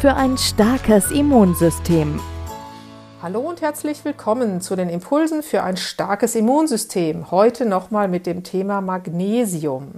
für ein starkes Immunsystem. Hallo und herzlich willkommen zu den Impulsen für ein starkes Immunsystem. Heute nochmal mit dem Thema Magnesium.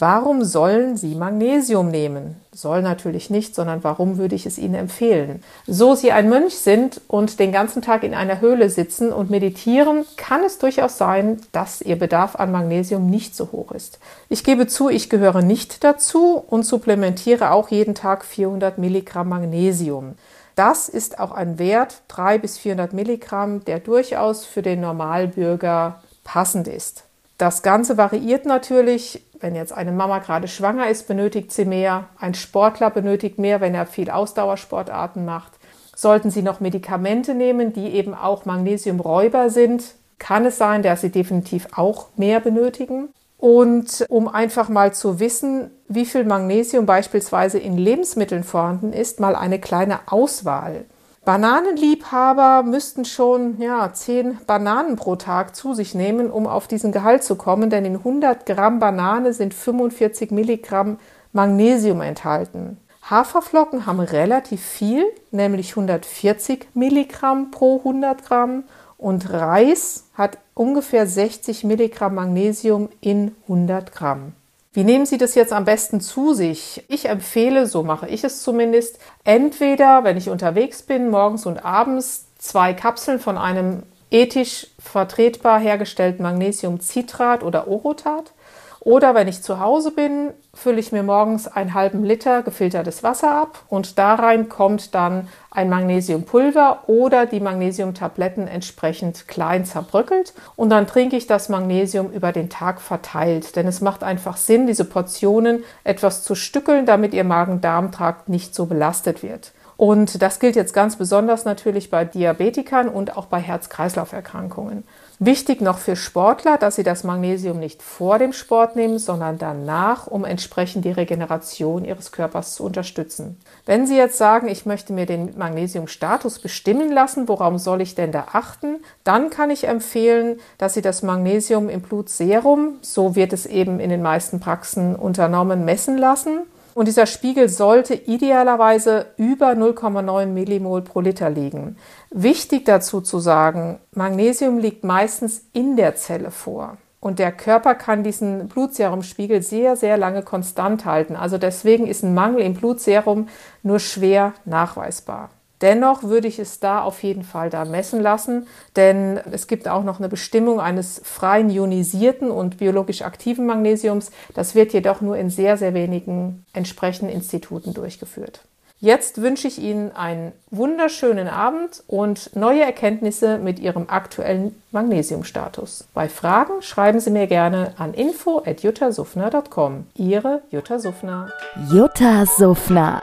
Warum sollen Sie Magnesium nehmen? Soll natürlich nicht, sondern warum würde ich es Ihnen empfehlen? So Sie ein Mönch sind und den ganzen Tag in einer Höhle sitzen und meditieren, kann es durchaus sein, dass Ihr Bedarf an Magnesium nicht so hoch ist. Ich gebe zu, ich gehöre nicht dazu und supplementiere auch jeden Tag 400 Milligramm Magnesium. Das ist auch ein Wert, 300 bis 400 Milligramm, der durchaus für den Normalbürger passend ist. Das Ganze variiert natürlich. Wenn jetzt eine Mama gerade schwanger ist, benötigt sie mehr. Ein Sportler benötigt mehr, wenn er viel Ausdauersportarten macht. Sollten Sie noch Medikamente nehmen, die eben auch Magnesiumräuber sind, kann es sein, dass Sie definitiv auch mehr benötigen. Und um einfach mal zu wissen, wie viel Magnesium beispielsweise in Lebensmitteln vorhanden ist, mal eine kleine Auswahl. Bananenliebhaber müssten schon ja, 10 Bananen pro Tag zu sich nehmen, um auf diesen Gehalt zu kommen, denn in 100 Gramm Banane sind 45 Milligramm Magnesium enthalten. Haferflocken haben relativ viel, nämlich 140 Milligramm pro 100 Gramm und Reis hat ungefähr 60 Milligramm Magnesium in 100 Gramm. Wie nehmen Sie das jetzt am besten zu sich? Ich empfehle, so mache ich es zumindest, entweder, wenn ich unterwegs bin, morgens und abends zwei Kapseln von einem ethisch vertretbar hergestellten Magnesiumcitrat oder Orotat oder wenn ich zu Hause bin, fülle ich mir morgens einen halben Liter gefiltertes Wasser ab und da rein kommt dann ein Magnesiumpulver oder die Magnesiumtabletten entsprechend klein zerbröckelt und dann trinke ich das Magnesium über den Tag verteilt, denn es macht einfach Sinn, diese Portionen etwas zu stückeln, damit ihr Magen-Darm-Trakt nicht so belastet wird. Und das gilt jetzt ganz besonders natürlich bei Diabetikern und auch bei Herz-Kreislauf-Erkrankungen. Wichtig noch für Sportler, dass sie das Magnesium nicht vor dem Sport nehmen, sondern danach, um entsprechend die Regeneration ihres Körpers zu unterstützen. Wenn Sie jetzt sagen, ich möchte mir den Magnesiumstatus bestimmen lassen, worauf soll ich denn da achten? Dann kann ich empfehlen, dass Sie das Magnesium im Blutserum, so wird es eben in den meisten Praxen unternommen, messen lassen. Und dieser Spiegel sollte idealerweise über 0,9 Millimol pro Liter liegen. Wichtig dazu zu sagen, Magnesium liegt meistens in der Zelle vor. Und der Körper kann diesen Blutserumspiegel sehr, sehr lange konstant halten. Also deswegen ist ein Mangel im Blutserum nur schwer nachweisbar. Dennoch würde ich es da auf jeden Fall da messen lassen, denn es gibt auch noch eine Bestimmung eines freien ionisierten und biologisch aktiven Magnesiums. Das wird jedoch nur in sehr, sehr wenigen entsprechenden Instituten durchgeführt. Jetzt wünsche ich Ihnen einen wunderschönen Abend und neue Erkenntnisse mit Ihrem aktuellen Magnesiumstatus. Bei Fragen schreiben Sie mir gerne an info@juttasufner.com. Ihre Jutta Suffner. Jutta Suffner